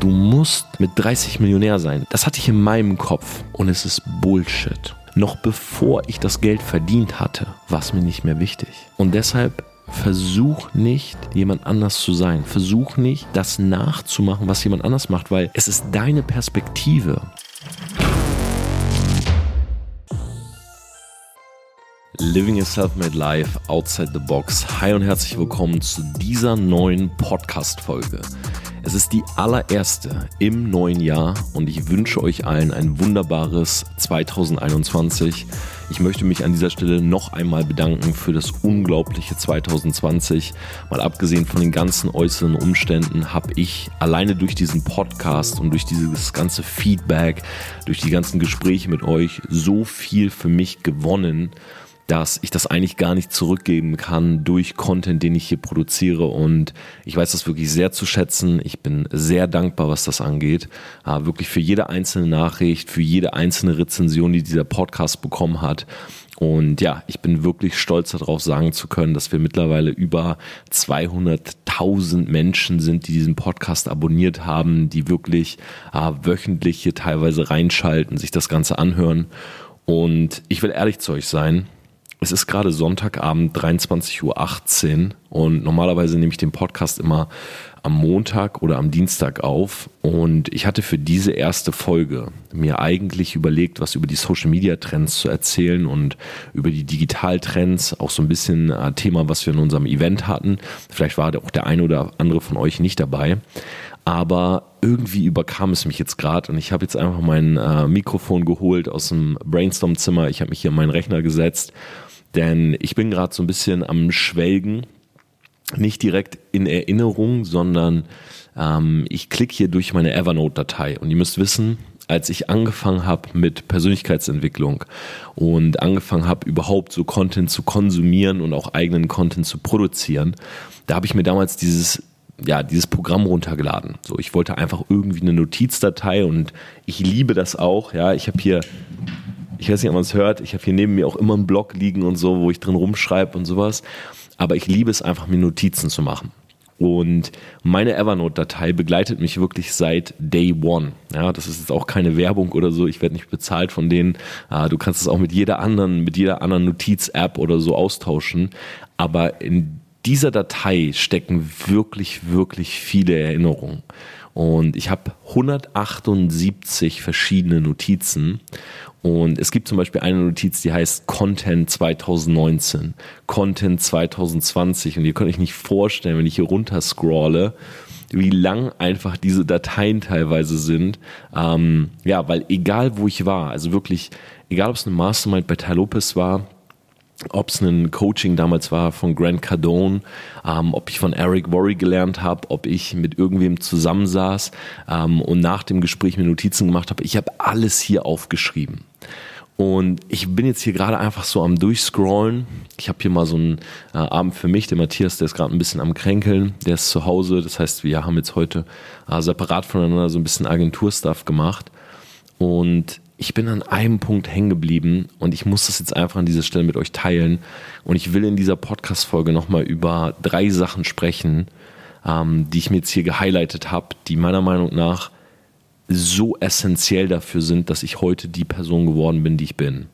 du musst mit 30 Millionär sein. Das hatte ich in meinem Kopf und es ist Bullshit. Noch bevor ich das Geld verdient hatte, war es mir nicht mehr wichtig. Und deshalb versuch nicht, jemand anders zu sein. Versuch nicht, das nachzumachen, was jemand anders macht, weil es ist deine Perspektive. Living a Self-Made Life Outside the Box. Hi und herzlich willkommen zu dieser neuen Podcast-Folge. Es ist die allererste im neuen Jahr und ich wünsche euch allen ein wunderbares 2021. Ich möchte mich an dieser Stelle noch einmal bedanken für das unglaubliche 2020. Mal abgesehen von den ganzen äußeren Umständen habe ich alleine durch diesen Podcast und durch dieses ganze Feedback, durch die ganzen Gespräche mit euch so viel für mich gewonnen dass ich das eigentlich gar nicht zurückgeben kann durch Content, den ich hier produziere. Und ich weiß das wirklich sehr zu schätzen. Ich bin sehr dankbar, was das angeht. Äh, wirklich für jede einzelne Nachricht, für jede einzelne Rezension, die dieser Podcast bekommen hat. Und ja, ich bin wirklich stolz darauf sagen zu können, dass wir mittlerweile über 200.000 Menschen sind, die diesen Podcast abonniert haben, die wirklich äh, wöchentlich hier teilweise reinschalten, sich das Ganze anhören. Und ich will ehrlich zu euch sein, es ist gerade Sonntagabend 23.18 Uhr und normalerweise nehme ich den Podcast immer am Montag oder am Dienstag auf und ich hatte für diese erste Folge mir eigentlich überlegt, was über die Social Media Trends zu erzählen und über die Digitaltrends, auch so ein bisschen ein Thema, was wir in unserem Event hatten. Vielleicht war auch der eine oder andere von euch nicht dabei. Aber irgendwie überkam es mich jetzt gerade und ich habe jetzt einfach mein äh, Mikrofon geholt aus dem Brainstorm-Zimmer. Ich habe mich hier an meinen Rechner gesetzt denn ich bin gerade so ein bisschen am Schwelgen, nicht direkt in Erinnerung, sondern ähm, ich klicke hier durch meine Evernote-Datei. Und ihr müsst wissen, als ich angefangen habe mit Persönlichkeitsentwicklung und angefangen habe, überhaupt so Content zu konsumieren und auch eigenen Content zu produzieren, da habe ich mir damals dieses ja, dieses Programm runtergeladen. So, ich wollte einfach irgendwie eine Notizdatei und ich liebe das auch. Ja, ich habe hier ich weiß nicht, ob man es hört, ich habe hier neben mir auch immer einen Blog liegen und so, wo ich drin rumschreibe und sowas. Aber ich liebe es einfach, mir Notizen zu machen. Und meine Evernote-Datei begleitet mich wirklich seit Day One. Ja, das ist jetzt auch keine Werbung oder so. Ich werde nicht bezahlt von denen. Ah, du kannst es auch mit jeder anderen, mit jeder anderen Notiz-App oder so austauschen. Aber in dieser Datei stecken wirklich, wirklich viele Erinnerungen. Und ich habe 178 verschiedene Notizen und es gibt zum Beispiel eine Notiz, die heißt Content 2019, Content 2020. Und ihr könnt euch nicht vorstellen, wenn ich hier runter scrolle, wie lang einfach diese Dateien teilweise sind. Ähm, ja, weil egal wo ich war, also wirklich, egal ob es eine Mastermind bei Tai Lopez war, ob es ein Coaching damals war von Grant Cardone, ähm, ob ich von Eric Worry gelernt habe, ob ich mit irgendwem zusammensaß ähm, und nach dem Gespräch mir Notizen gemacht habe. Ich habe alles hier aufgeschrieben. Und ich bin jetzt hier gerade einfach so am Durchscrollen. Ich habe hier mal so einen äh, Abend für mich. Der Matthias, der ist gerade ein bisschen am Kränkeln. Der ist zu Hause. Das heißt, wir haben jetzt heute äh, separat voneinander so ein bisschen Agenturstuff gemacht. Und ich bin an einem Punkt hängen geblieben und ich muss das jetzt einfach an dieser Stelle mit euch teilen. Und ich will in dieser Podcast-Folge nochmal über drei Sachen sprechen, ähm, die ich mir jetzt hier gehighlightet habe, die meiner Meinung nach so essentiell dafür sind, dass ich heute die Person geworden bin, die ich bin.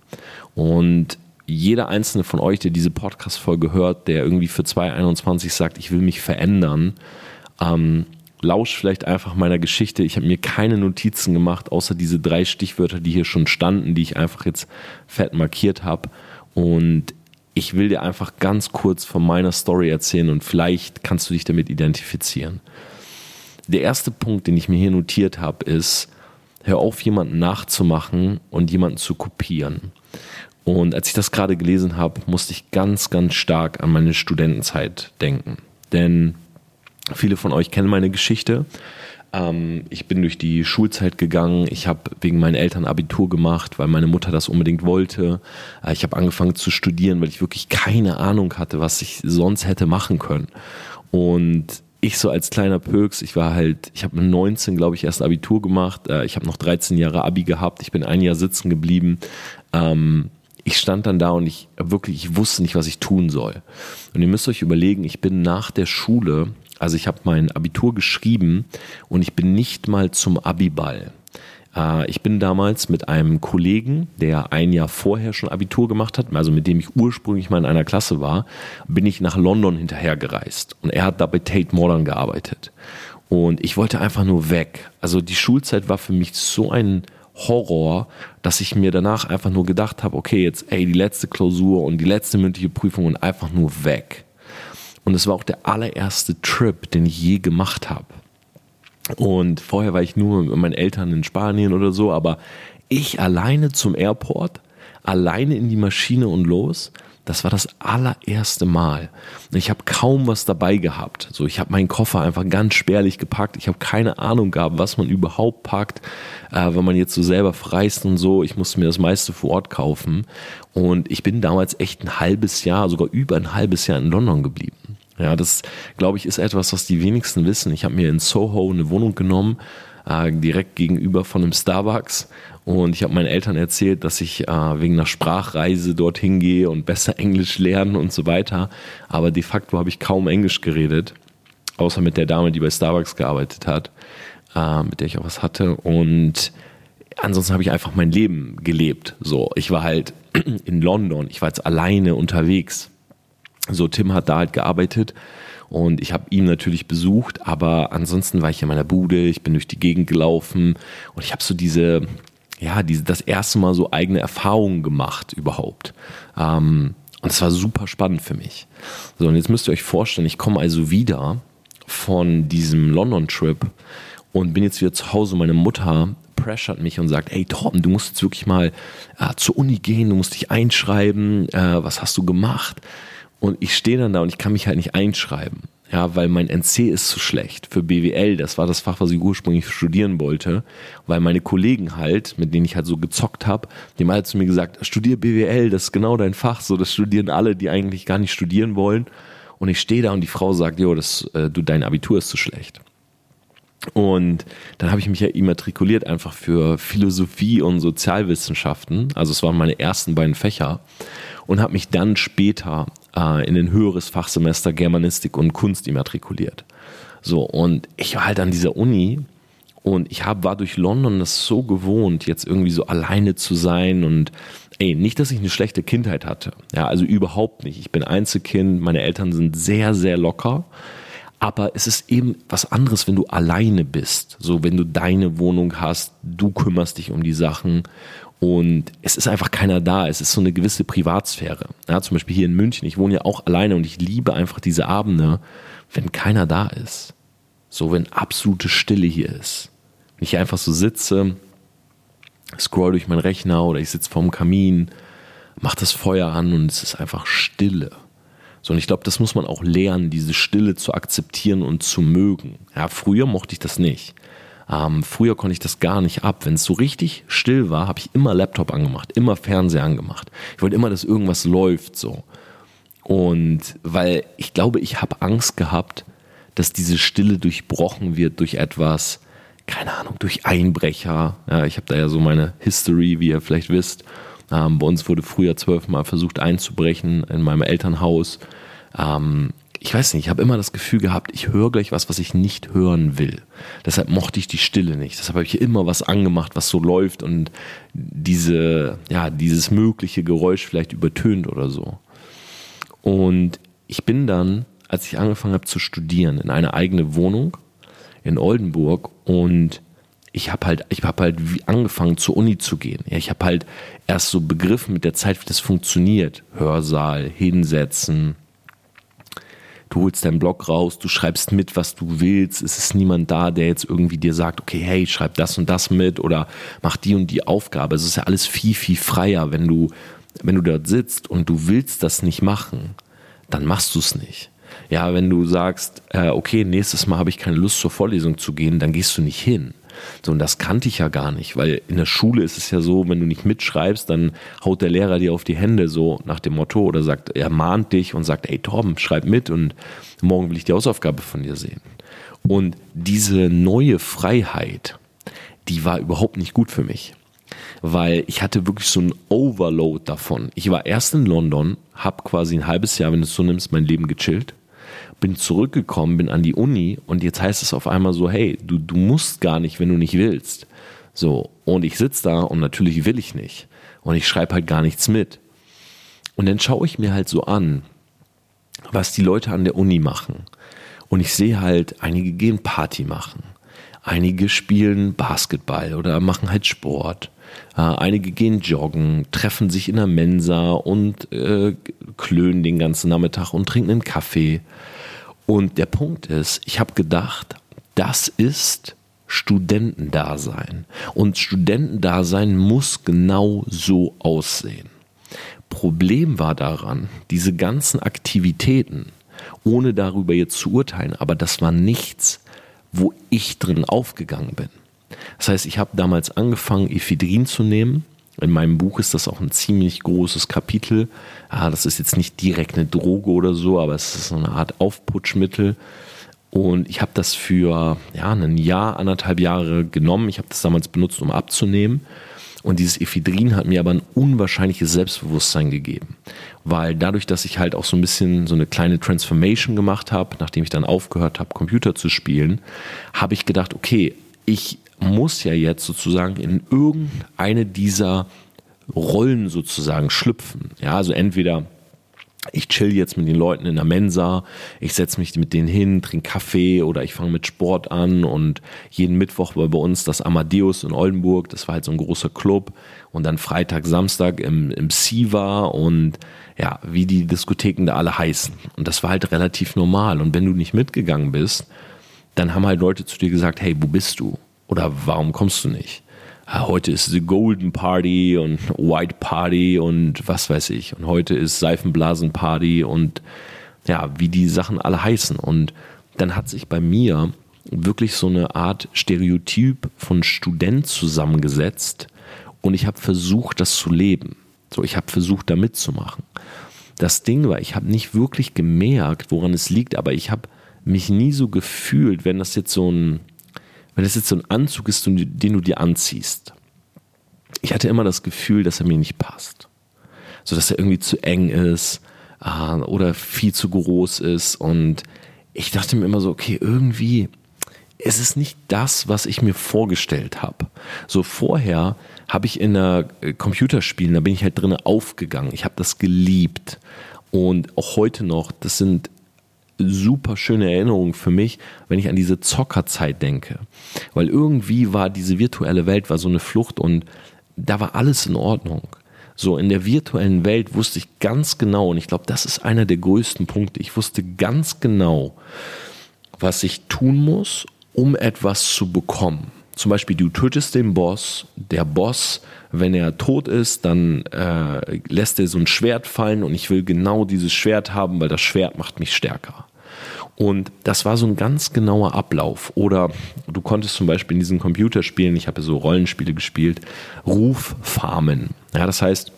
Und jeder einzelne von euch, der diese Podcast-Folge hört, der irgendwie für 2021 sagt, ich will mich verändern, ähm, lausch vielleicht einfach meiner Geschichte. Ich habe mir keine Notizen gemacht, außer diese drei Stichwörter, die hier schon standen, die ich einfach jetzt fett markiert habe. Und ich will dir einfach ganz kurz von meiner Story erzählen und vielleicht kannst du dich damit identifizieren. Der erste Punkt, den ich mir hier notiert habe, ist, hör auf, jemanden nachzumachen und jemanden zu kopieren. Und als ich das gerade gelesen habe, musste ich ganz, ganz stark an meine Studentenzeit denken. Denn Viele von euch kennen meine Geschichte. Ähm, ich bin durch die Schulzeit gegangen. Ich habe wegen meinen Eltern Abitur gemacht, weil meine Mutter das unbedingt wollte. Äh, ich habe angefangen zu studieren, weil ich wirklich keine Ahnung hatte, was ich sonst hätte machen können. Und ich so als kleiner Pöks, ich war halt, ich habe mit 19, glaube ich, erst Abitur gemacht. Äh, ich habe noch 13 Jahre Abi gehabt. Ich bin ein Jahr sitzen geblieben. Ähm, ich stand dann da und ich wirklich, ich wusste nicht, was ich tun soll. Und ihr müsst euch überlegen, ich bin nach der Schule Also ich habe mein Abitur geschrieben und ich bin nicht mal zum Abiball. Äh, ich bin damals mit einem Kollegen, der ein Jahr vorher schon Abitur gemacht hat, also mit dem ich ursprünglich mal in einer Klasse war, bin ich nach London hinterhergereist. Und er hat da bei Tate Modern gearbeitet. Und ich wollte einfach nur weg. Also die Schulzeit war für mich so ein Horror, dass ich mir danach einfach nur gedacht habe, okay, jetzt ey, die letzte Klausur und die letzte mündliche Prüfung und einfach nur weg. Und es war auch der allererste Trip, den ich je gemacht habe. Und vorher war ich nur mit meinen Eltern in Spanien oder so, aber ich alleine zum Airport, alleine in die Maschine und los, das war das allererste Mal. Ich habe kaum was dabei gehabt. So, ich habe meinen Koffer einfach ganz spärlich gepackt. Ich habe keine Ahnung gehabt, was man überhaupt packt, äh, wenn man jetzt so selber freist und so. Ich musste mir das meiste vor Ort kaufen. Und ich bin damals echt ein halbes Jahr, sogar über ein halbes Jahr in London geblieben. Ja, das glaube ich ist etwas, was die wenigsten wissen. Ich habe mir in Soho eine Wohnung genommen, äh, direkt gegenüber von einem Starbucks. Und ich habe meinen Eltern erzählt, dass ich äh, wegen einer Sprachreise dorthin gehe und besser Englisch lernen und so weiter. Aber de facto habe ich kaum Englisch geredet, außer mit der Dame, die bei Starbucks gearbeitet hat, äh, mit der ich auch was hatte. Und ansonsten habe ich einfach mein Leben gelebt. So, ich war halt in London, ich war jetzt alleine unterwegs so, Tim hat da halt gearbeitet und ich habe ihn natürlich besucht, aber ansonsten war ich in meiner Bude, ich bin durch die Gegend gelaufen und ich habe so diese, ja, diese, das erste Mal so eigene Erfahrungen gemacht überhaupt. Ähm, und es war super spannend für mich. So, und jetzt müsst ihr euch vorstellen, ich komme also wieder von diesem London-Trip und bin jetzt wieder zu Hause. Meine Mutter pressured mich und sagt, ey Torben, du musst jetzt wirklich mal äh, zur Uni gehen, du musst dich einschreiben, äh, was hast du gemacht? Und ich stehe dann da und ich kann mich halt nicht einschreiben. Ja, weil mein NC ist zu schlecht für BWL. Das war das Fach, was ich ursprünglich studieren wollte. Weil meine Kollegen halt, mit denen ich halt so gezockt habe, die haben halt zu mir gesagt, studier BWL, das ist genau dein Fach. So, das studieren alle, die eigentlich gar nicht studieren wollen. Und ich stehe da und die Frau sagt, jo, das, äh, du, dein Abitur ist zu schlecht. Und dann habe ich mich ja immatrikuliert einfach für Philosophie und Sozialwissenschaften. Also es waren meine ersten beiden Fächer und habe mich dann später äh, in ein höheres Fachsemester Germanistik und Kunst immatrikuliert. So, und ich war halt an dieser Uni und ich hab, war durch London das so gewohnt, jetzt irgendwie so alleine zu sein und ey, nicht, dass ich eine schlechte Kindheit hatte. Ja, also überhaupt nicht. Ich bin Einzelkind, meine Eltern sind sehr, sehr locker. Aber es ist eben was anderes, wenn du alleine bist. So, wenn du deine Wohnung hast, du kümmerst dich um die Sachen und es ist einfach keiner da. Es ist so eine gewisse Privatsphäre. Ja, zum Beispiel hier in München. Ich wohne ja auch alleine und ich liebe einfach diese Abende, wenn keiner da ist. So, wenn absolute Stille hier ist. Wenn ich einfach so sitze, scroll durch meinen Rechner oder ich sitze vorm Kamin, mach das Feuer an und es ist einfach Stille. So, und ich glaube, das muss man auch lernen, diese Stille zu akzeptieren und zu mögen. Ja, früher mochte ich das nicht. Ähm, früher konnte ich das gar nicht ab. Wenn es so richtig still war, habe ich immer Laptop angemacht, immer Fernseher angemacht. Ich wollte immer, dass irgendwas läuft so. Und weil ich glaube, ich habe Angst gehabt, dass diese Stille durchbrochen wird durch etwas, keine Ahnung, durch Einbrecher. Ja, ich habe da ja so meine History, wie ihr vielleicht wisst. Ähm, bei uns wurde früher zwölfmal versucht einzubrechen in meinem Elternhaus. Ähm, ich weiß nicht, ich habe immer das Gefühl gehabt, ich höre gleich was, was ich nicht hören will. Deshalb mochte ich die Stille nicht. Deshalb habe ich immer was angemacht, was so läuft und diese, ja, dieses mögliche Geräusch vielleicht übertönt oder so. Und ich bin dann, als ich angefangen habe zu studieren, in eine eigene Wohnung in Oldenburg und ich habe halt, ich habe halt angefangen zur Uni zu gehen. Ja, ich habe halt erst so begriffen mit der Zeit, wie das funktioniert. Hörsaal, hinsetzen, du holst deinen Blog raus, du schreibst mit, was du willst. Es ist niemand da, der jetzt irgendwie dir sagt, okay, hey, schreib das und das mit oder mach die und die Aufgabe. Es ist ja alles viel, viel freier, wenn du, wenn du dort sitzt und du willst das nicht machen, dann machst du es nicht. Ja, wenn du sagst, äh, okay, nächstes Mal habe ich keine Lust zur Vorlesung zu gehen, dann gehst du nicht hin. So, und das kannte ich ja gar nicht, weil in der Schule ist es ja so, wenn du nicht mitschreibst, dann haut der Lehrer dir auf die Hände so nach dem Motto oder sagt, er mahnt dich und sagt, ey Torben, schreib mit und morgen will ich die Hausaufgabe von dir sehen. Und diese neue Freiheit, die war überhaupt nicht gut für mich weil ich hatte wirklich so einen Overload davon. Ich war erst in London, habe quasi ein halbes Jahr, wenn du es so nimmst, mein Leben gechillt, bin zurückgekommen, bin an die Uni und jetzt heißt es auf einmal so, hey, du, du musst gar nicht, wenn du nicht willst. So, und ich sitze da und natürlich will ich nicht. Und ich schreibe halt gar nichts mit. Und dann schaue ich mir halt so an, was die Leute an der Uni machen. Und ich sehe halt, einige gehen Party machen. Einige spielen Basketball oder machen halt Sport. Äh, einige gehen joggen, treffen sich in der Mensa und äh, klönen den ganzen Nachmittag und trinken einen Kaffee. Und der Punkt ist, ich habe gedacht, das ist Studentendasein. Und Studentendasein muss genau so aussehen. Problem war daran, diese ganzen Aktivitäten, ohne darüber jetzt zu urteilen, aber das war nichts, wo ich drin aufgegangen bin. Das heißt, ich habe damals angefangen, Ephedrin zu nehmen. In meinem Buch ist das auch ein ziemlich großes Kapitel. Ah, das ist jetzt nicht direkt eine Droge oder so, aber es ist so eine Art Aufputschmittel. Und ich habe das für ja, ein Jahr, anderthalb Jahre genommen. Ich habe das damals benutzt, um abzunehmen. Und dieses Ephedrin hat mir aber ein unwahrscheinliches Selbstbewusstsein gegeben. Weil dadurch, dass ich halt auch so ein bisschen so eine kleine Transformation gemacht habe, nachdem ich dann aufgehört habe, Computer zu spielen, habe ich gedacht, okay, ich muss ja jetzt sozusagen in irgendeine dieser Rollen sozusagen schlüpfen. Ja, also entweder ich chill jetzt mit den Leuten in der Mensa, ich setze mich mit denen hin, trinke Kaffee oder ich fange mit Sport an und jeden Mittwoch war bei uns das Amadeus in Oldenburg, das war halt so ein großer Club und dann Freitag, Samstag im, im Siva und ja, wie die Diskotheken da alle heißen. Und das war halt relativ normal und wenn du nicht mitgegangen bist, dann haben halt Leute zu dir gesagt, hey, wo bist du? Oder warum kommst du nicht? Ah, heute ist The Golden Party und White Party und was weiß ich. Und heute ist Seifenblasen Party und ja, wie die Sachen alle heißen. Und dann hat sich bei mir wirklich so eine Art Stereotyp von Student zusammengesetzt und ich habe versucht, das zu leben. So, ich habe versucht, da mitzumachen. Das Ding war, ich habe nicht wirklich gemerkt, woran es liegt, aber ich habe mich nie so gefühlt, wenn das jetzt so ein wenn es jetzt so ein Anzug ist, den du dir anziehst. Ich hatte immer das Gefühl, dass er mir nicht passt. So dass er irgendwie zu eng ist äh, oder viel zu groß ist. Und ich dachte mir immer so, okay, irgendwie ist es nicht das, was ich mir vorgestellt habe. So vorher habe ich in der äh, Computerspielen, da bin ich halt drin aufgegangen. Ich habe das geliebt. Und auch heute noch, das sind super schöne Erinnerung für mich, wenn ich an diese Zockerzeit denke. Weil irgendwie war diese virtuelle Welt war so eine Flucht und da war alles in Ordnung. So in der virtuellen Welt wusste ich ganz genau, und ich glaube, das ist einer der größten Punkte. Ich wusste ganz genau, was ich tun muss, um etwas zu bekommen. Zum Beispiel, du tötest den Boss, der Boss, wenn er tot ist, dann äh, lässt er so ein Schwert fallen und ich will genau dieses Schwert haben, weil das Schwert macht mich stärker. Und das war so ein ganz genauer Ablauf. Oder du konntest zum Beispiel in diesen Computerspielen, ich habe so Rollenspiele gespielt, Ruf farmen. Ja, das heißt,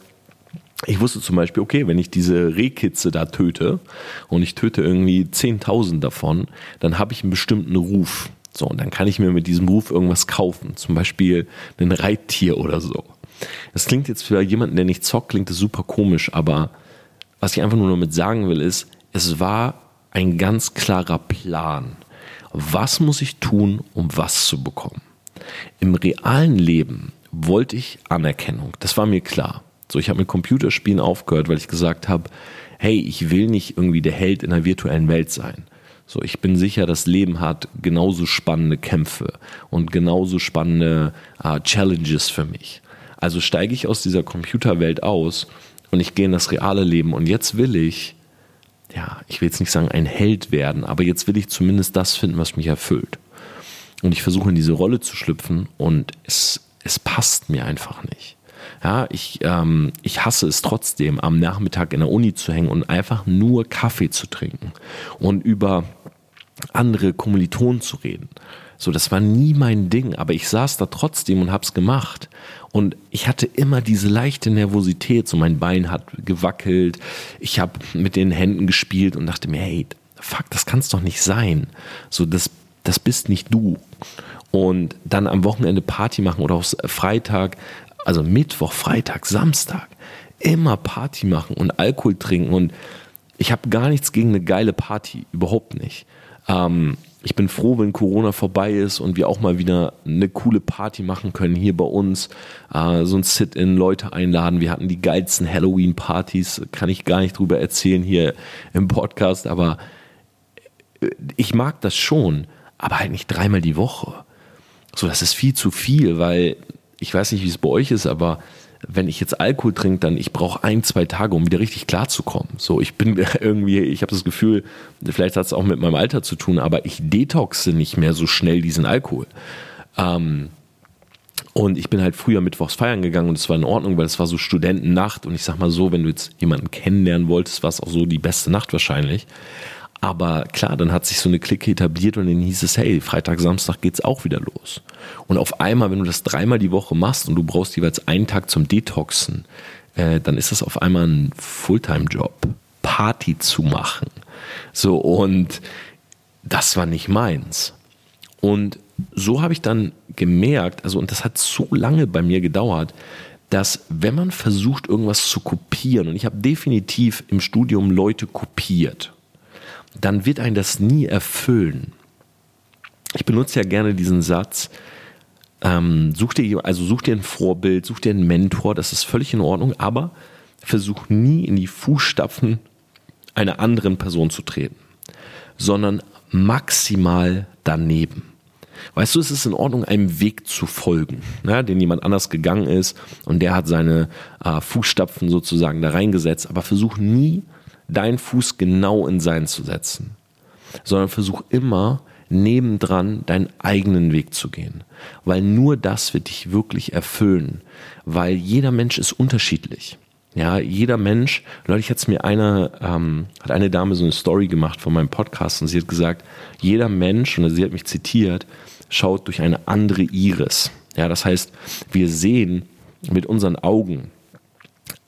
ich wusste zum Beispiel, okay, wenn ich diese Rehkitze da töte und ich töte irgendwie 10.000 davon, dann habe ich einen bestimmten Ruf. So, und dann kann ich mir mit diesem Ruf irgendwas kaufen. Zum Beispiel ein Reittier oder so. Das klingt jetzt für jemanden, der nicht zockt, klingt das super komisch, aber was ich einfach nur damit sagen will, ist, es war ein ganz klarer Plan. Was muss ich tun, um was zu bekommen? Im realen Leben wollte ich Anerkennung. Das war mir klar. So, ich habe mit Computerspielen aufgehört, weil ich gesagt habe, hey, ich will nicht irgendwie der Held in einer virtuellen Welt sein. So, ich bin sicher, das Leben hat genauso spannende Kämpfe und genauso spannende äh, Challenges für mich. Also steige ich aus dieser Computerwelt aus und ich gehe in das reale Leben und jetzt will ich ja, ich will jetzt nicht sagen ein Held werden, aber jetzt will ich zumindest das finden, was mich erfüllt. Und ich versuche in diese Rolle zu schlüpfen und es, es passt mir einfach nicht. Ja, ich, ähm, ich hasse es trotzdem, am Nachmittag in der Uni zu hängen und einfach nur Kaffee zu trinken und über andere Kommilitonen zu reden. So, das war nie mein Ding, aber ich saß da trotzdem und hab's gemacht. Und ich hatte immer diese leichte Nervosität, so mein Bein hat gewackelt, ich habe mit den Händen gespielt und dachte mir, hey, fuck, das kann's doch nicht sein. So, das, das bist nicht du. Und dann am Wochenende Party machen oder auch Freitag, also Mittwoch, Freitag, Samstag, immer Party machen und Alkohol trinken und ich habe gar nichts gegen eine geile Party, überhaupt nicht. Ähm, ich bin froh, wenn Corona vorbei ist und wir auch mal wieder eine coole Party machen können hier bei uns. Äh, so ein Sit-in, Leute einladen. Wir hatten die geilsten Halloween-Partys, kann ich gar nicht drüber erzählen hier im Podcast, aber äh, ich mag das schon, aber halt nicht dreimal die Woche. So, das ist viel zu viel, weil ich weiß nicht, wie es bei euch ist, aber wenn ich jetzt Alkohol trinke, dann ich brauche ein, zwei Tage, um wieder richtig klar zu kommen. So, ich bin irgendwie, ich habe das Gefühl, vielleicht hat es auch mit meinem Alter zu tun, aber ich detoxe nicht mehr so schnell diesen Alkohol. Ähm, und ich bin halt früher mittwochs feiern gegangen und es war in Ordnung, weil es war so Studentennacht und ich sag mal so, wenn du jetzt jemanden kennenlernen wolltest, war es auch so die beste Nacht wahrscheinlich. Aber klar, dann hat sich so eine Clique etabliert und dann hieß es, hey, Freitag, Samstag geht's auch wieder los. Und auf einmal, wenn du das dreimal die Woche machst und du brauchst jeweils einen Tag zum Detoxen, äh, dann ist das auf einmal ein Fulltime-Job, Party zu machen. So, und das war nicht meins. Und so habe ich dann gemerkt, also, und das hat so lange bei mir gedauert, dass wenn man versucht, irgendwas zu kopieren, und ich habe definitiv im Studium Leute kopiert, dann wird ein das nie erfüllen. Ich benutze ja gerne diesen Satz, ähm, such dir, also such dir ein Vorbild, such dir einen Mentor, das ist völlig in Ordnung, aber versuch nie in die Fußstapfen einer anderen Person zu treten, sondern maximal daneben. Weißt du, es ist in Ordnung, einem Weg zu folgen, ja, den jemand anders gegangen ist und der hat seine äh, Fußstapfen sozusagen da reingesetzt, aber versuch nie deinen Fuß genau in seinen zu setzen, sondern versuch immer nebendran deinen eigenen Weg zu gehen, weil nur das wird dich wirklich erfüllen, weil jeder Mensch ist unterschiedlich. Ja, jeder Mensch, neulich es mir eine, ähm, hat eine Dame so eine Story gemacht von meinem Podcast und sie hat gesagt, jeder Mensch, und sie hat mich zitiert, schaut durch eine andere Iris. Ja, das heißt, wir sehen mit unseren Augen,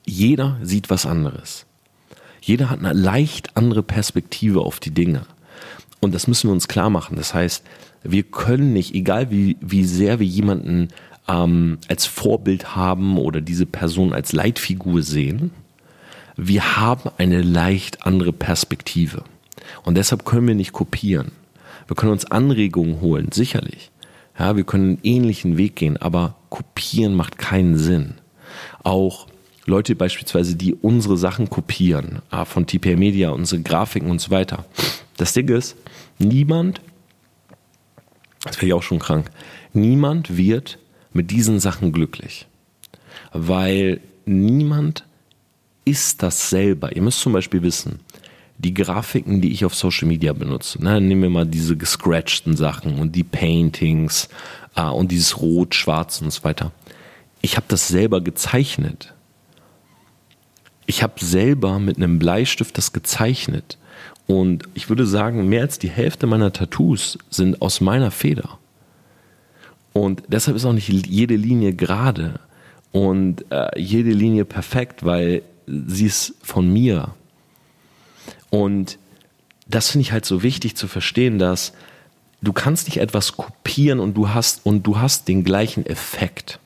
jeder sieht was anderes. Jeder hat eine leicht andere Perspektive auf die Dinge. Und das müssen wir uns klar machen. Das heißt, wir können nicht, egal wie, wie sehr wir jemanden ähm, als Vorbild haben oder diese Person als Leitfigur sehen, wir haben eine leicht andere Perspektive. Und deshalb können wir nicht kopieren. Wir können uns Anregungen holen, sicherlich. Ja, wir können einen ähnlichen Weg gehen, aber kopieren macht keinen Sinn. Auch Leute beispielsweise, die unsere Sachen kopieren, ah, von TPA Media, unsere Grafiken und so weiter. Das Ding ist, niemand, das wäre ich auch schon krank, niemand wird mit diesen Sachen glücklich. Weil niemand ist das selber. Ihr müsst zum Beispiel wissen, die Grafiken, die ich auf Social Media benutze, ne, nehmen wir mal diese gescratchten Sachen und die Paintings äh, und dieses Rot, Schwarz und so weiter. Ich habe das selber gezeichnet. Ich habe selber mit einem Bleistift das gezeichnet. Und ich würde sagen, mehr als die Hälfte meiner Tattoos sind aus meiner Feder. Und deshalb ist auch nicht jede Linie gerade und äh, jede Linie perfekt, weil sie ist von mir. Und das finde ich halt so wichtig zu verstehen, dass du kannst nicht etwas kopieren und du hast und du hast den gleichen Effekt.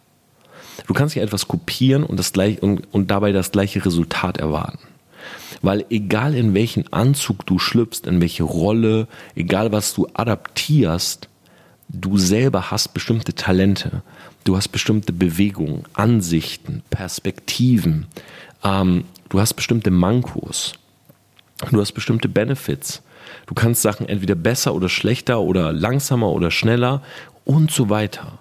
Du kannst nicht etwas kopieren und, das gleich, und, und dabei das gleiche Resultat erwarten. Weil egal in welchen Anzug du schlüpfst, in welche Rolle, egal was du adaptierst, du selber hast bestimmte Talente, du hast bestimmte Bewegungen, Ansichten, Perspektiven, ähm, du hast bestimmte Mankos, du hast bestimmte Benefits. Du kannst Sachen entweder besser oder schlechter oder langsamer oder schneller und so weiter.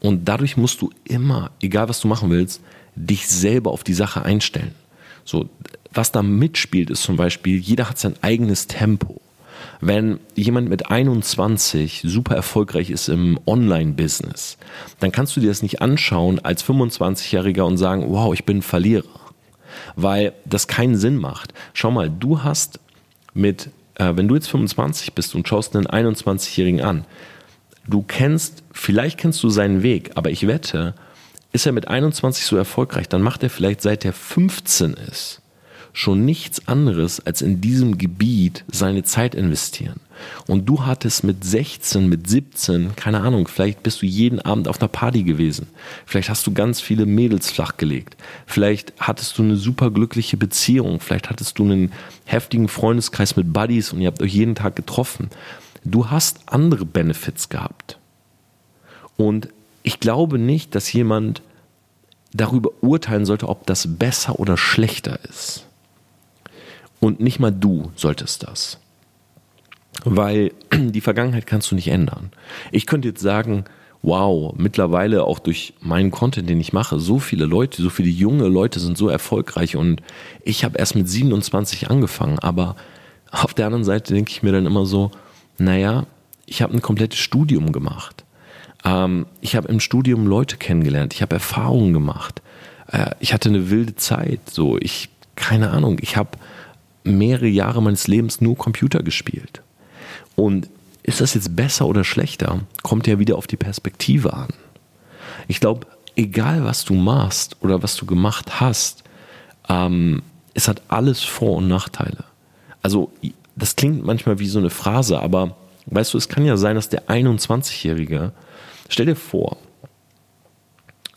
Und dadurch musst du immer, egal was du machen willst, dich selber auf die Sache einstellen. So, was da mitspielt, ist zum Beispiel, jeder hat sein eigenes Tempo. Wenn jemand mit 21 super erfolgreich ist im Online-Business, dann kannst du dir das nicht anschauen als 25-Jähriger und sagen, wow, ich bin Verlierer. Weil das keinen Sinn macht. Schau mal, du hast mit, äh, wenn du jetzt 25 bist und schaust einen 21-Jährigen an, du kennst, vielleicht kennst du seinen Weg, aber ich wette, ist er mit 21 so erfolgreich, dann macht er vielleicht seit er 15 ist schon nichts anderes als in diesem Gebiet seine Zeit investieren. Und du hattest mit 16, mit 17, keine Ahnung, vielleicht bist du jeden Abend auf einer Party gewesen. Vielleicht hast du ganz viele Mädels flachgelegt. Vielleicht hattest du eine super glückliche Beziehung. Vielleicht hattest du einen heftigen Freundeskreis mit Buddies und ihr habt euch jeden Tag getroffen. Du hast andere Benefits gehabt. Und ich glaube nicht, dass jemand darüber urteilen sollte, ob das besser oder schlechter ist. Und nicht mal du solltest das. Weil die Vergangenheit kannst du nicht ändern. Ich könnte jetzt sagen, wow, mittlerweile auch durch meinen Content, den ich mache, so viele Leute, so viele junge Leute sind so erfolgreich und ich habe erst mit 27 angefangen, aber auf der anderen Seite denke ich mir dann immer so, naja, ich habe ein komplettes Studium gemacht. Ähm, ich habe im Studium Leute kennengelernt, ich habe Erfahrungen gemacht. Äh, ich hatte eine wilde Zeit, so ich, keine Ahnung, ich habe mehrere Jahre meines Lebens nur Computer gespielt. Und ist das jetzt besser oder schlechter, kommt ja wieder auf die Perspektive an. Ich glaube, egal was du machst oder was du gemacht hast, ähm, es hat alles Vor- und Nachteile. Also das klingt manchmal wie so eine Phrase, aber weißt du, es kann ja sein, dass der 21-Jährige, stell dir vor,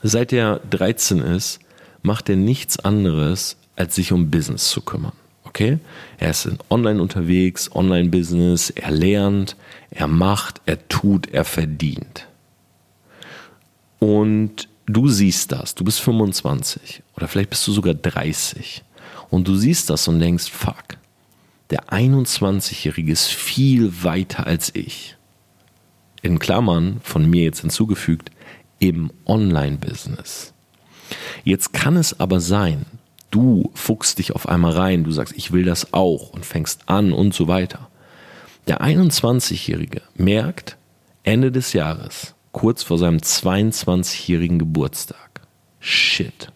seit er 13 ist, macht er nichts anderes, als sich um Business zu kümmern. Okay? Er ist online unterwegs, Online-Business, er lernt, er macht, er tut, er verdient. Und du siehst das, du bist 25 oder vielleicht bist du sogar 30 und du siehst das und denkst, fuck, der 21-Jährige ist viel weiter als ich. In Klammern, von mir jetzt hinzugefügt, im Online-Business. Jetzt kann es aber sein, Du fuchst dich auf einmal rein, du sagst, ich will das auch und fängst an und so weiter. Der 21-Jährige merkt Ende des Jahres, kurz vor seinem 22-jährigen Geburtstag, shit,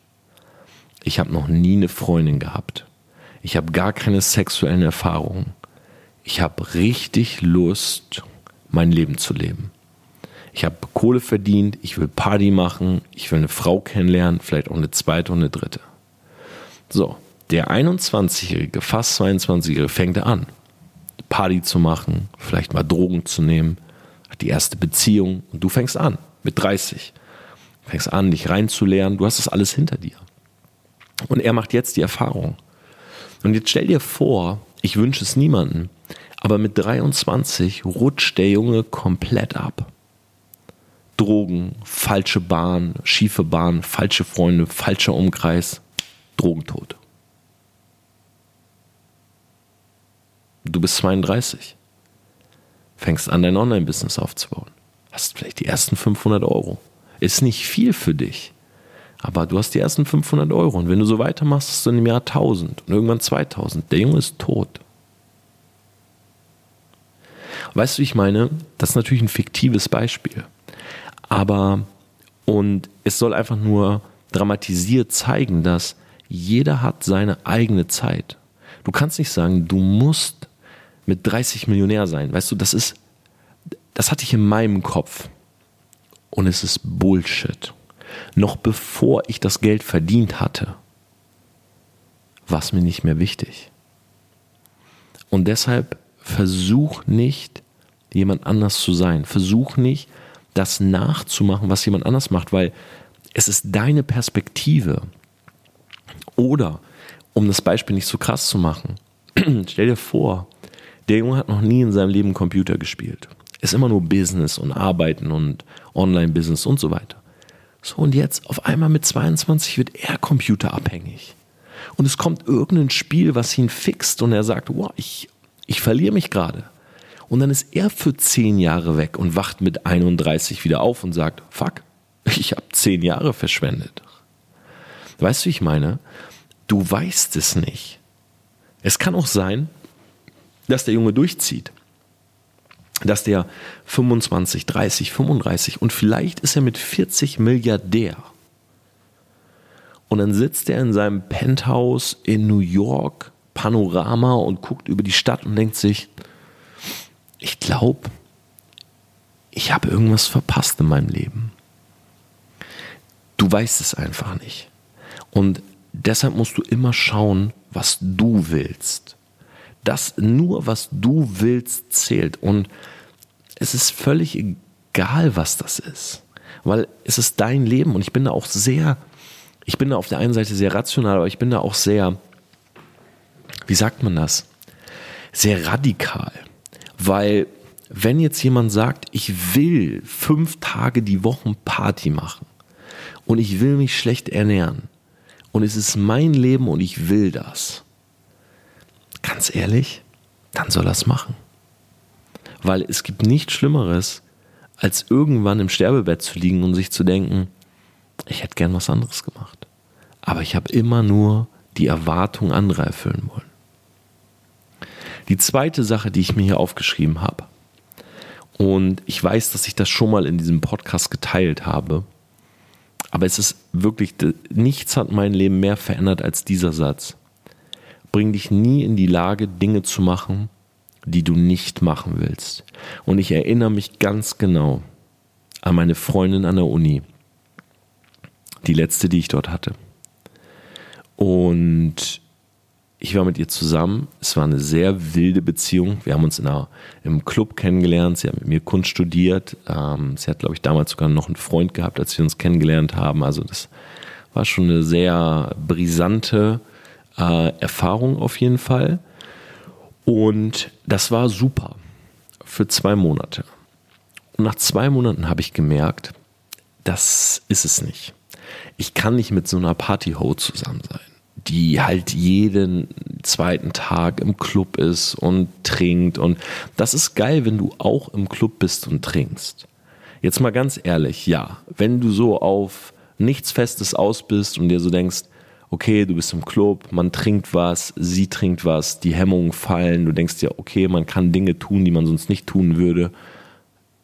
ich habe noch nie eine Freundin gehabt. Ich habe gar keine sexuellen Erfahrungen. Ich habe richtig Lust, mein Leben zu leben. Ich habe Kohle verdient, ich will Party machen, ich will eine Frau kennenlernen, vielleicht auch eine zweite und eine dritte. So, der 21-Jährige, fast 22-Jährige fängt an, Party zu machen, vielleicht mal Drogen zu nehmen, hat die erste Beziehung und du fängst an mit 30. Du fängst an, dich reinzulernen, du hast das alles hinter dir. Und er macht jetzt die Erfahrung. Und jetzt stell dir vor, ich wünsche es niemandem, aber mit 23 rutscht der Junge komplett ab. Drogen, falsche Bahn, schiefe Bahn, falsche Freunde, falscher Umkreis. Drogentod. Du bist 32. Fängst an, dein Online-Business aufzubauen. Hast vielleicht die ersten 500 Euro. Ist nicht viel für dich. Aber du hast die ersten 500 Euro. Und wenn du so weitermachst, hast du in einem Jahr 1000 und irgendwann 2000. Der Junge ist tot. Weißt du, ich meine, das ist natürlich ein fiktives Beispiel. Aber, und es soll einfach nur dramatisiert zeigen, dass jeder hat seine eigene Zeit. Du kannst nicht sagen, du musst mit 30 Millionär sein. Weißt du, das ist, das hatte ich in meinem Kopf. Und es ist Bullshit. Noch bevor ich das Geld verdient hatte, war es mir nicht mehr wichtig. Und deshalb versuch nicht, jemand anders zu sein. Versuch nicht, das nachzumachen, was jemand anders macht, weil es ist deine Perspektive. Oder, um das Beispiel nicht so krass zu machen, stell dir vor, der Junge hat noch nie in seinem Leben Computer gespielt. Ist immer nur Business und Arbeiten und Online-Business und so weiter. So, und jetzt auf einmal mit 22 wird er computerabhängig. Und es kommt irgendein Spiel, was ihn fixt und er sagt, wow, ich, ich verliere mich gerade. Und dann ist er für 10 Jahre weg und wacht mit 31 wieder auf und sagt, fuck, ich habe 10 Jahre verschwendet. Weißt du, wie ich meine? Du weißt es nicht. Es kann auch sein, dass der Junge durchzieht. Dass der 25, 30, 35 und vielleicht ist er mit 40 Milliardär. Und dann sitzt er in seinem Penthouse in New York, Panorama und guckt über die Stadt und denkt sich, ich glaube, ich habe irgendwas verpasst in meinem Leben. Du weißt es einfach nicht. Und deshalb musst du immer schauen, was du willst. Das nur, was du willst, zählt. Und es ist völlig egal, was das ist. Weil es ist dein Leben und ich bin da auch sehr, ich bin da auf der einen Seite sehr rational, aber ich bin da auch sehr, wie sagt man das? Sehr radikal. Weil wenn jetzt jemand sagt, ich will fünf Tage die Woche Party machen und ich will mich schlecht ernähren und es ist mein Leben und ich will das, ganz ehrlich, dann soll er es machen. Weil es gibt nichts Schlimmeres, als irgendwann im Sterbebett zu liegen und sich zu denken, ich hätte gern was anderes gemacht. Aber ich habe immer nur die Erwartung anderer erfüllen wollen. Die zweite Sache, die ich mir hier aufgeschrieben habe, und ich weiß, dass ich das schon mal in diesem Podcast geteilt habe, aber es ist wirklich, nichts hat mein Leben mehr verändert als dieser Satz. Bring dich nie in die Lage, Dinge zu machen, die du nicht machen willst. Und ich erinnere mich ganz genau an meine Freundin an der Uni, die letzte, die ich dort hatte. Und ich war mit ihr zusammen. Es war eine sehr wilde Beziehung. Wir haben uns in einer, im Club kennengelernt. Sie hat mit mir Kunst studiert. Ähm, sie hat, glaube ich, damals sogar noch einen Freund gehabt, als wir uns kennengelernt haben. Also das war schon eine sehr brisante äh, Erfahrung auf jeden Fall. Und das war super für zwei Monate. Und nach zwei Monaten habe ich gemerkt, das ist es nicht. Ich kann nicht mit so einer Partyho zusammen sein, die halt jeden zweiten Tag im Club ist und trinkt. Und das ist geil, wenn du auch im Club bist und trinkst. Jetzt mal ganz ehrlich, ja, wenn du so auf nichts Festes aus bist und dir so denkst, okay, du bist im Club, man trinkt was, sie trinkt was, die Hemmungen fallen, du denkst dir, okay, man kann Dinge tun, die man sonst nicht tun würde,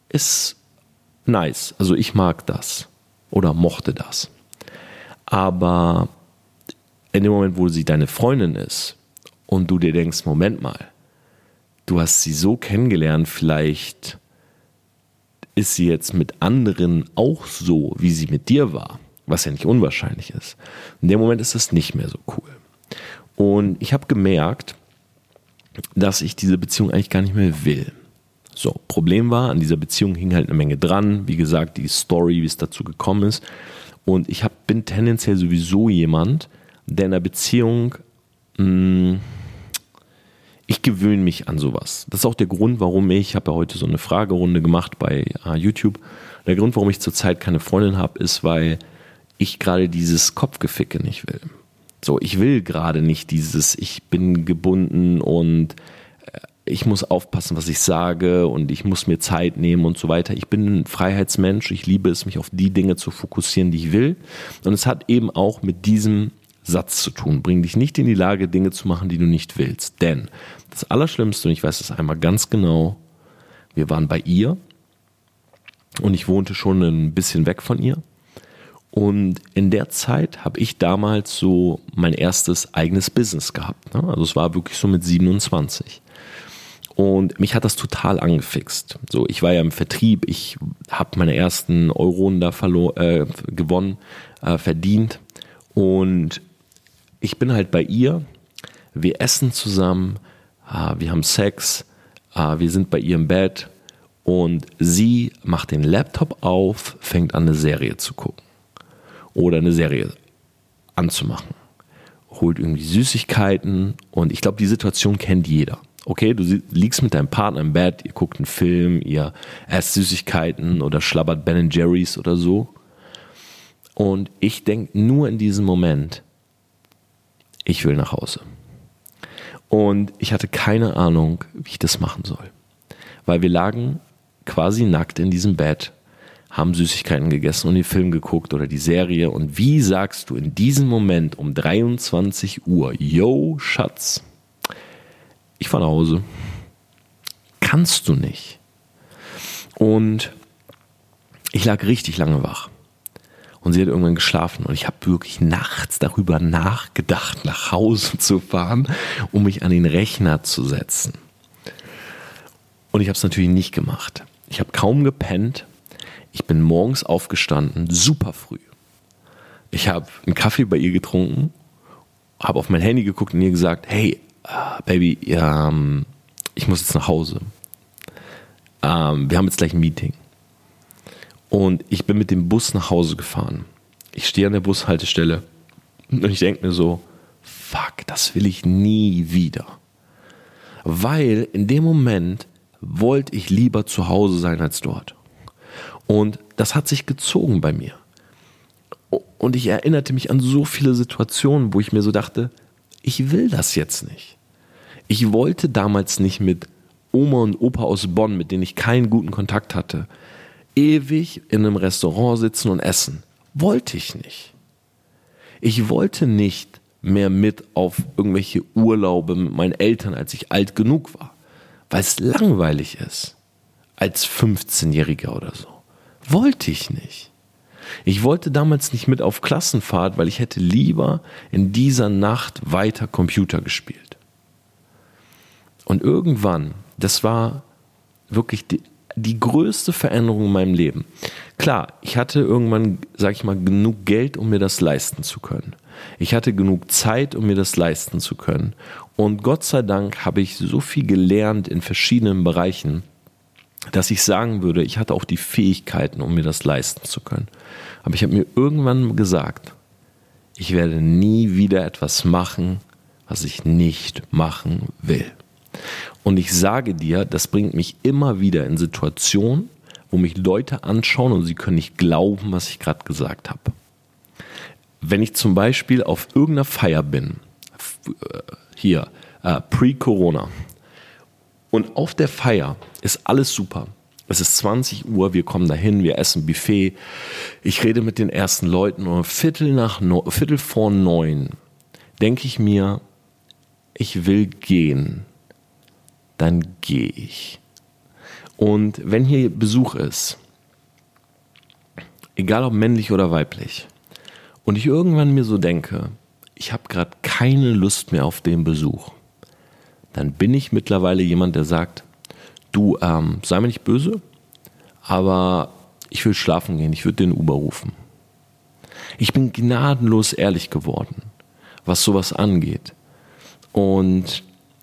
ist nice. Also ich mag das oder mochte das. Aber in dem Moment, wo sie deine Freundin ist und du dir denkst, Moment mal, du hast sie so kennengelernt, vielleicht ist sie jetzt mit anderen auch so, wie sie mit dir war was ja nicht unwahrscheinlich ist. In dem Moment ist das nicht mehr so cool. Und ich habe gemerkt, dass ich diese Beziehung eigentlich gar nicht mehr will. So, Problem war, an dieser Beziehung hing halt eine Menge dran. Wie gesagt, die Story, wie es dazu gekommen ist. Und ich hab, bin tendenziell sowieso jemand, der in einer Beziehung, mh, hm, ich gewöhne mich an sowas. Das ist auch der Grund, warum ich, ich habe ja heute so eine Fragerunde gemacht bei uh, YouTube. Der Grund, warum ich zurzeit keine Freundin habe, ist, weil ich gerade dieses Kopfgeficke nicht will. So, ich will gerade nicht dieses, ich bin gebunden und äh, ich muss aufpassen, was ich sage und ich muss mir Zeit nehmen und so weiter. Ich bin ein Freiheitsmensch. Ich liebe es, mich auf die Dinge zu fokussieren, die ich will. Und es hat eben auch mit diesem Satz zu tun. Bring dich nicht in die Lage, Dinge zu machen, die du nicht willst. Denn das Allerschlimmste, und ich weiß das einmal ganz genau, wir waren bei ihr und ich wohnte schon ein bisschen weg von ihr. Und in der Zeit habe ich damals so mein erstes eigenes Business gehabt. Ne? Also es war wirklich so mit 27. Und mich hat das total angefixt. So, ich war ja im Vertrieb, ich habe meine ersten Euronen da äh, gewonnen, äh, verdient. Und ich bin halt bei ihr. Wir essen zusammen, äh, wir haben Sex, äh, wir sind bei ihr im Bett und sie macht den Laptop auf, fängt an eine Serie zu gucken oder eine Serie anzumachen. Holt irgendwie Süßigkeiten und ich glaube, die Situation kennt jeder. Okay, du liegst mit deinem Partner im Bett, ihr guckt einen Film, ihr esst Süßigkeiten oder schlabbert Ben Jerry's oder so. Und ich denke nur in diesem Moment, ich will nach Hause. Und ich hatte keine Ahnung, wie ich das machen soll. Weil wir lagen quasi nackt in diesem Bett haben Süßigkeiten gegessen und den Film geguckt oder die Serie. Und wie sagst du in diesem Moment um 23 Uhr, yo, Schatz, ich fahre nach Hause. Kannst du nicht. Und ich lag richtig lange wach. Und sie hat irgendwann geschlafen. Und ich habe wirklich nachts darüber nachgedacht, nach Hause zu fahren, um mich an den Rechner zu setzen. Und ich habe es natürlich nicht gemacht. Ich habe kaum gepennt ich bin morgens aufgestanden, super früh. Ich habe einen Kaffee bei ihr getrunken habe auf mein Handy geguckt und ihr gesagt, hey, uh, Baby, ähm, ich muss jetzt nach Hause. Ähm, wir haben jetzt gleich ein Meeting. Und ich bin mit dem Bus nach Hause gefahren. Ich stehe an der Bushaltestelle und ich denke mir so, fuck, das will ich nie wieder. Weil in dem Moment wollte ich lieber zu Hause sein als dort. Und das hat sich gezogen bei mir. Und ich erinnerte mich an so viele Situationen, wo ich mir so dachte, ich will das jetzt nicht. Ich wollte damals nicht mit Oma und Opa aus Bonn, mit denen ich keinen guten Kontakt hatte, ewig in einem Restaurant sitzen und essen. Wollte ich nicht. Ich wollte nicht mehr mit auf irgendwelche Urlaube mit meinen Eltern, als ich alt genug war, weil es langweilig ist. Als 15-Jähriger oder so. Wollte ich nicht. Ich wollte damals nicht mit auf Klassenfahrt, weil ich hätte lieber in dieser Nacht weiter Computer gespielt. Und irgendwann, das war wirklich die, die größte Veränderung in meinem Leben. Klar, ich hatte irgendwann, sag ich mal, genug Geld, um mir das leisten zu können. Ich hatte genug Zeit, um mir das leisten zu können. Und Gott sei Dank habe ich so viel gelernt in verschiedenen Bereichen, dass ich sagen würde, ich hatte auch die Fähigkeiten, um mir das leisten zu können. Aber ich habe mir irgendwann gesagt, ich werde nie wieder etwas machen, was ich nicht machen will. Und ich sage dir, das bringt mich immer wieder in Situationen, wo mich Leute anschauen und sie können nicht glauben, was ich gerade gesagt habe. Wenn ich zum Beispiel auf irgendeiner Feier bin, äh, hier, äh, pre-Corona, und auf der Feier ist alles super. Es ist 20 Uhr, wir kommen dahin, wir essen Buffet. Ich rede mit den ersten Leuten und Viertel nach Viertel vor neun denke ich mir, ich will gehen. Dann gehe ich. Und wenn hier Besuch ist, egal ob männlich oder weiblich, und ich irgendwann mir so denke, ich habe gerade keine Lust mehr auf den Besuch, dann bin ich mittlerweile jemand, der sagt, du, ähm, sei mir nicht böse, aber ich will schlafen gehen, ich würde den Uber rufen. Ich bin gnadenlos ehrlich geworden, was sowas angeht. Und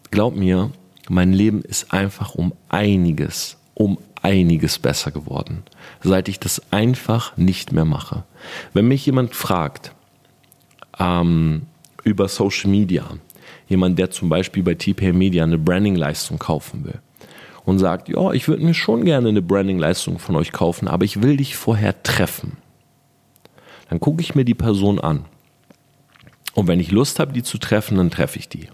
glaub mir, mein Leben ist einfach um einiges, um einiges besser geworden, seit ich das einfach nicht mehr mache. Wenn mich jemand fragt ähm, über Social Media, jemand, der zum Beispiel bei TPA Media eine Branding-Leistung kaufen will und sagt, ja, ich würde mir schon gerne eine Branding-Leistung von euch kaufen, aber ich will dich vorher treffen. Dann gucke ich mir die Person an. Und wenn ich Lust habe, die zu treffen, dann treffe ich die.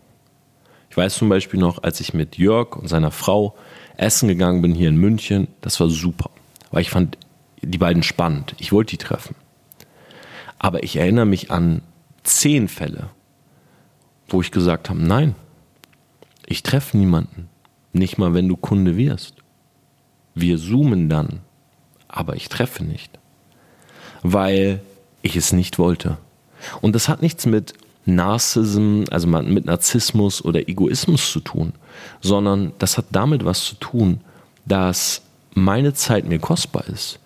Ich weiß zum Beispiel noch, als ich mit Jörg und seiner Frau essen gegangen bin hier in München, das war super, weil ich fand die beiden spannend. Ich wollte die treffen. Aber ich erinnere mich an zehn Fälle, wo ich gesagt habe, nein, ich treffe niemanden. Nicht mal, wenn du Kunde wirst. Wir zoomen dann, aber ich treffe nicht. Weil ich es nicht wollte. Und das hat nichts mit Narzissm, also mit Narzissmus oder Egoismus zu tun, sondern das hat damit was zu tun, dass meine Zeit mir kostbar ist.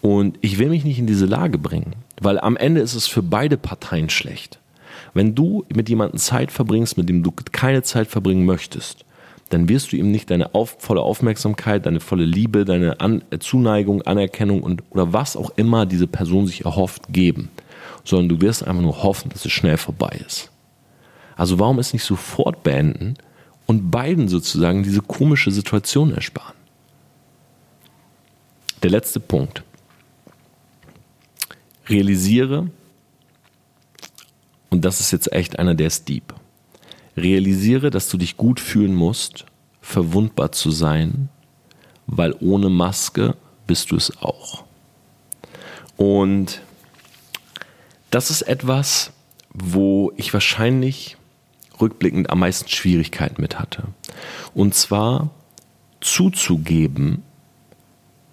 Und ich will mich nicht in diese Lage bringen, weil am Ende ist es für beide Parteien schlecht. Wenn du mit jemandem Zeit verbringst, mit dem du keine Zeit verbringen möchtest, dann wirst du ihm nicht deine auf, volle Aufmerksamkeit, deine volle Liebe, deine An Zuneigung, Anerkennung und oder was auch immer diese Person sich erhofft geben, sondern du wirst einfach nur hoffen, dass es schnell vorbei ist. Also warum es nicht sofort beenden und beiden sozusagen diese komische Situation ersparen? Der letzte Punkt. Realisiere, und das ist jetzt echt einer, der ist. Realisiere, dass du dich gut fühlen musst, verwundbar zu sein, weil ohne Maske bist du es auch. Und das ist etwas, wo ich wahrscheinlich rückblickend am meisten Schwierigkeiten mit hatte. Und zwar zuzugeben,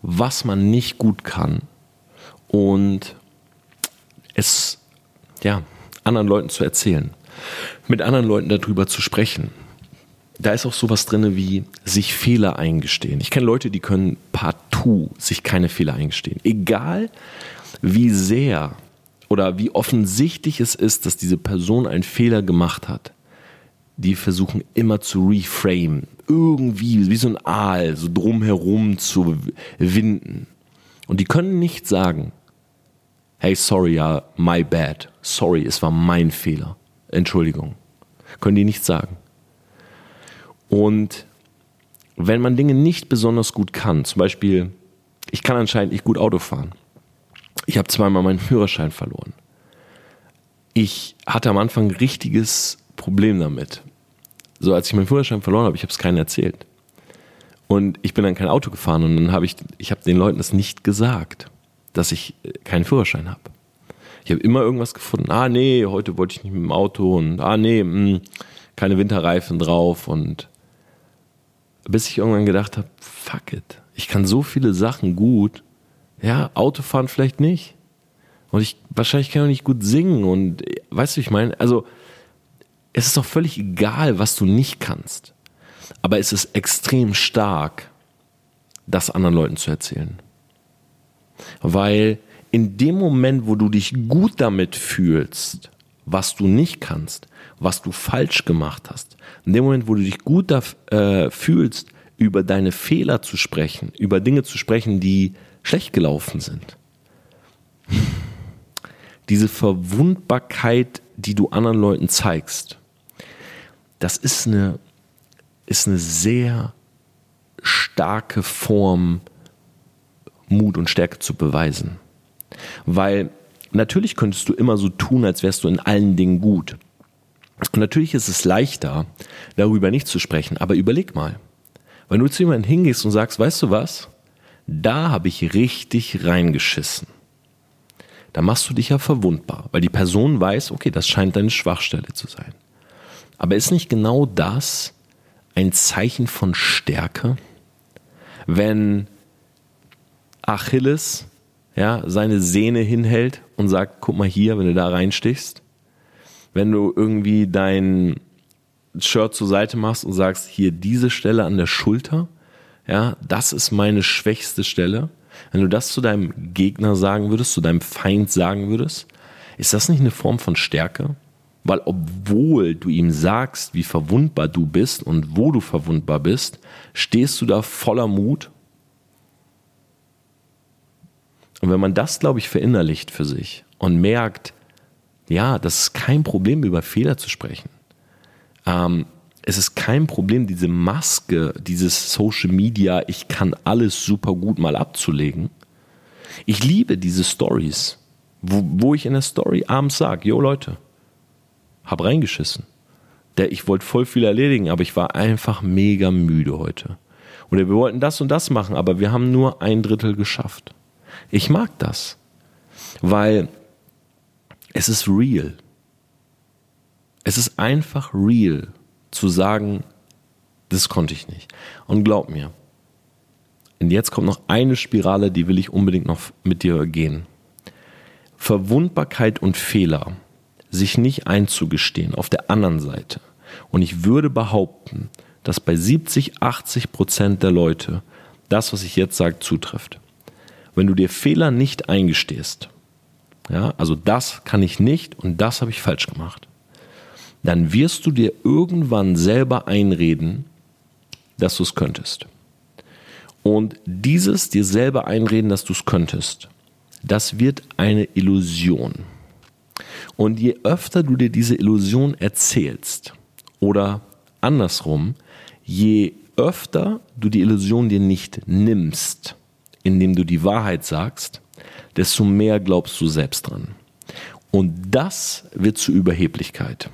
was man nicht gut kann und es ja, anderen Leuten zu erzählen, mit anderen Leuten darüber zu sprechen. Da ist auch sowas drin wie sich Fehler eingestehen. Ich kenne Leute, die können partout sich keine Fehler eingestehen. Egal wie sehr oder wie offensichtlich es ist, dass diese Person einen Fehler gemacht hat, die versuchen immer zu reframe, irgendwie wie so ein Aal, so drumherum zu winden. Und die können nicht sagen, hey, sorry, ja, my bad, sorry, es war mein Fehler, Entschuldigung. Können die nicht sagen. Und wenn man Dinge nicht besonders gut kann, zum Beispiel, ich kann anscheinend nicht gut Auto fahren. Ich habe zweimal meinen Führerschein verloren. Ich hatte am Anfang ein richtiges Problem damit. So, als ich meinen Führerschein verloren habe, ich habe es keinen erzählt. Und ich bin dann kein Auto gefahren und dann habe ich, ich habe den Leuten das nicht gesagt, dass ich äh, keinen Führerschein habe. Ich habe immer irgendwas gefunden. Ah, nee, heute wollte ich nicht mit dem Auto und ah, nee, mh, hm, keine Winterreifen drauf und bis ich irgendwann gedacht habe, fuck it, ich kann so viele Sachen gut. Ja, Autofahren vielleicht nicht. Und ich wahrscheinlich kann ich auch nicht gut singen und weißt du, ich meine, also es ist doch völlig egal, was du nicht kannst. Aber es ist extrem stark, das anderen Leuten zu erzählen. Weil in dem Moment, wo du dich gut damit fühlst, was du nicht kannst, was du falsch gemacht hast, in dem Moment, wo du dich gut da, äh, fühlst, über deine Fehler zu sprechen, über Dinge zu sprechen, die schlecht gelaufen sind, diese Verwundbarkeit, die du anderen Leuten zeigst, das ist eine, ist eine sehr starke Form, Mut und Stärke zu beweisen. Weil natürlich könntest du immer so tun, als wärst du in allen Dingen gut. Und natürlich ist es leichter, darüber nicht zu sprechen, aber überleg mal. Wenn du zu jemandem hingehst und sagst, weißt du was, da habe ich richtig reingeschissen, dann machst du dich ja verwundbar, weil die Person weiß, okay, das scheint deine Schwachstelle zu sein. Aber ist nicht genau das ein Zeichen von Stärke, wenn Achilles ja, seine Sehne hinhält und sagt, guck mal hier, wenn du da reinstichst, wenn du irgendwie dein Shirt zur Seite machst und sagst, hier diese Stelle an der Schulter, ja, das ist meine schwächste Stelle. Wenn du das zu deinem Gegner sagen würdest, zu deinem Feind sagen würdest, ist das nicht eine Form von Stärke? Weil obwohl du ihm sagst, wie verwundbar du bist und wo du verwundbar bist, stehst du da voller Mut. Und wenn man das, glaube ich, verinnerlicht für sich und merkt, ja, das ist kein Problem, über Fehler zu sprechen. Ähm, es ist kein Problem, diese Maske, dieses Social Media, ich kann alles super gut mal abzulegen. Ich liebe diese Stories, wo, wo ich in der Story abends sage, yo Leute, hab reingeschissen. Der, ich wollte voll viel erledigen, aber ich war einfach mega müde heute. Oder wir wollten das und das machen, aber wir haben nur ein Drittel geschafft. Ich mag das, weil es ist real. Es ist einfach real zu sagen, das konnte ich nicht. Und glaub mir, und jetzt kommt noch eine Spirale, die will ich unbedingt noch mit dir gehen. Verwundbarkeit und Fehler sich nicht einzugestehen auf der anderen Seite. Und ich würde behaupten, dass bei 70, 80 Prozent der Leute das, was ich jetzt sage, zutrifft. Wenn du dir Fehler nicht eingestehst, ja, also das kann ich nicht und das habe ich falsch gemacht, dann wirst du dir irgendwann selber einreden, dass du es könntest. Und dieses dir selber einreden, dass du es könntest, das wird eine Illusion. Und je öfter du dir diese Illusion erzählst oder andersrum, je öfter du die Illusion dir nicht nimmst, indem du die Wahrheit sagst, desto mehr glaubst du selbst dran. Und das wird zu Überheblichkeit.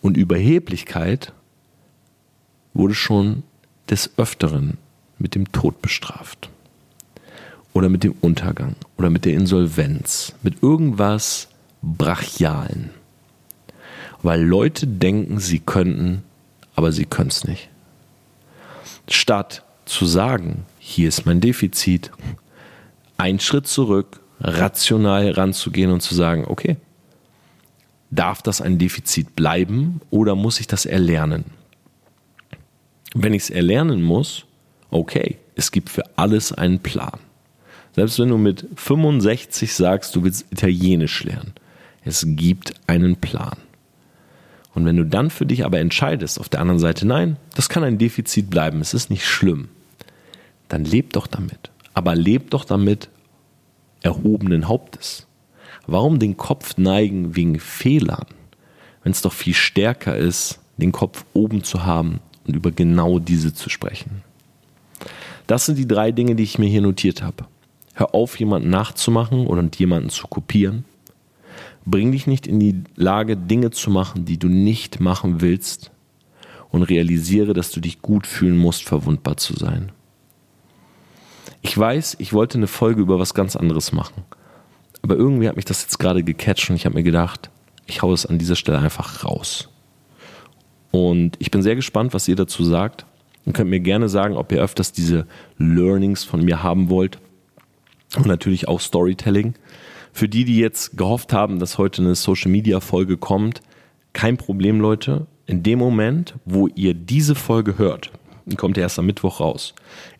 Und Überheblichkeit wurde schon des Öfteren mit dem Tod bestraft. Oder mit dem Untergang. Oder mit der Insolvenz. Mit irgendwas, Brachialen. Weil Leute denken, sie könnten, aber sie können es nicht. Statt zu sagen, hier ist mein Defizit, einen Schritt zurück, rational ranzugehen und zu sagen, okay, darf das ein Defizit bleiben oder muss ich das erlernen? Wenn ich es erlernen muss, okay, es gibt für alles einen Plan. Selbst wenn du mit 65 sagst, du willst Italienisch lernen, Es gibt einen Plan. Und wenn du dann für dich aber entscheidest, auf der anderen Seite, nein, das kann ein Defizit bleiben, es ist nicht schlimm, dann leb doch damit. Aber leb doch damit erhobenen Hauptes. Warum den Kopf neigen wegen Fehlern, wenn es doch viel stärker ist, den Kopf oben zu haben und über genau diese zu sprechen? Das sind die drei Dinge, die ich mir hier notiert habe. Hör auf, jemanden nachzumachen oder jemanden zu kopieren. Bring dich nicht in die Lage, Dinge zu machen, die du nicht machen willst. Und realisiere, dass du dich gut fühlen musst, verwundbar zu sein. Ich weiß, ich wollte eine Folge über was ganz anderes machen. Aber irgendwie hat mich das jetzt gerade gecatcht und ich habe mir gedacht, ich hau es an dieser Stelle einfach raus. Und ich bin sehr gespannt, was ihr dazu sagt. Ihr könnt mir gerne sagen, ob ihr öfters diese Learnings von mir haben wollt. Und natürlich auch Storytelling. Für die, die jetzt gehofft haben, dass heute eine Social Media Folge kommt, kein Problem, Leute. In dem Moment, wo ihr diese Folge hört, die kommt erst am Mittwoch raus,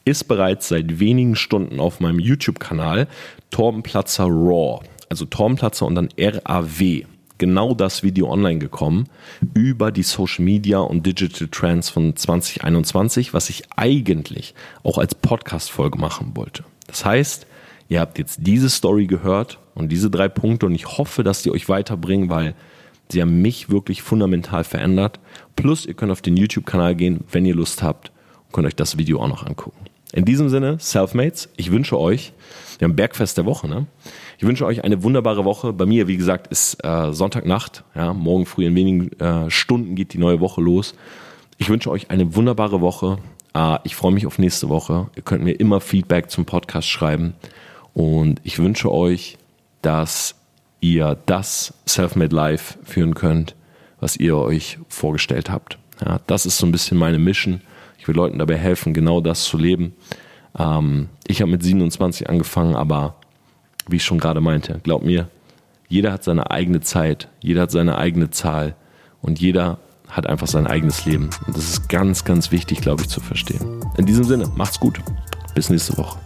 ist bereits seit wenigen Stunden auf meinem YouTube-Kanal Torbenplatzer Raw, also Torbenplatzer und dann RAW, genau das Video online gekommen über die Social Media und Digital Trends von 2021, was ich eigentlich auch als Podcast-Folge machen wollte. Das heißt, Ihr habt jetzt diese Story gehört und diese drei Punkte und ich hoffe, dass die euch weiterbringen, weil sie haben mich wirklich fundamental verändert. Plus, ihr könnt auf den YouTube-Kanal gehen, wenn ihr Lust habt und könnt euch das Video auch noch angucken. In diesem Sinne, Selfmates, ich wünsche euch, wir haben Bergfest der Woche, ne? Ich wünsche euch eine wunderbare Woche. Bei mir, wie gesagt, ist äh, Sonntagnacht. Ja, morgen früh in wenigen äh, Stunden geht die neue Woche los. Ich wünsche euch eine wunderbare Woche. Äh, ich freue mich auf nächste Woche. Ihr könnt mir immer Feedback zum Podcast schreiben. Und ich wünsche euch, dass ihr das Self-Made Life führen könnt, was ihr euch vorgestellt habt. Ja, das ist so ein bisschen meine Mission. Ich will Leuten dabei helfen, genau das zu leben. Ähm, ich habe mit 27 angefangen, aber wie ich schon gerade meinte, glaub mir, jeder hat seine eigene Zeit, jeder hat seine eigene Zahl und jeder hat einfach sein eigenes Leben. Und das ist ganz, ganz wichtig, glaube ich, zu verstehen. In diesem Sinne, macht's gut. Bis nächste Woche.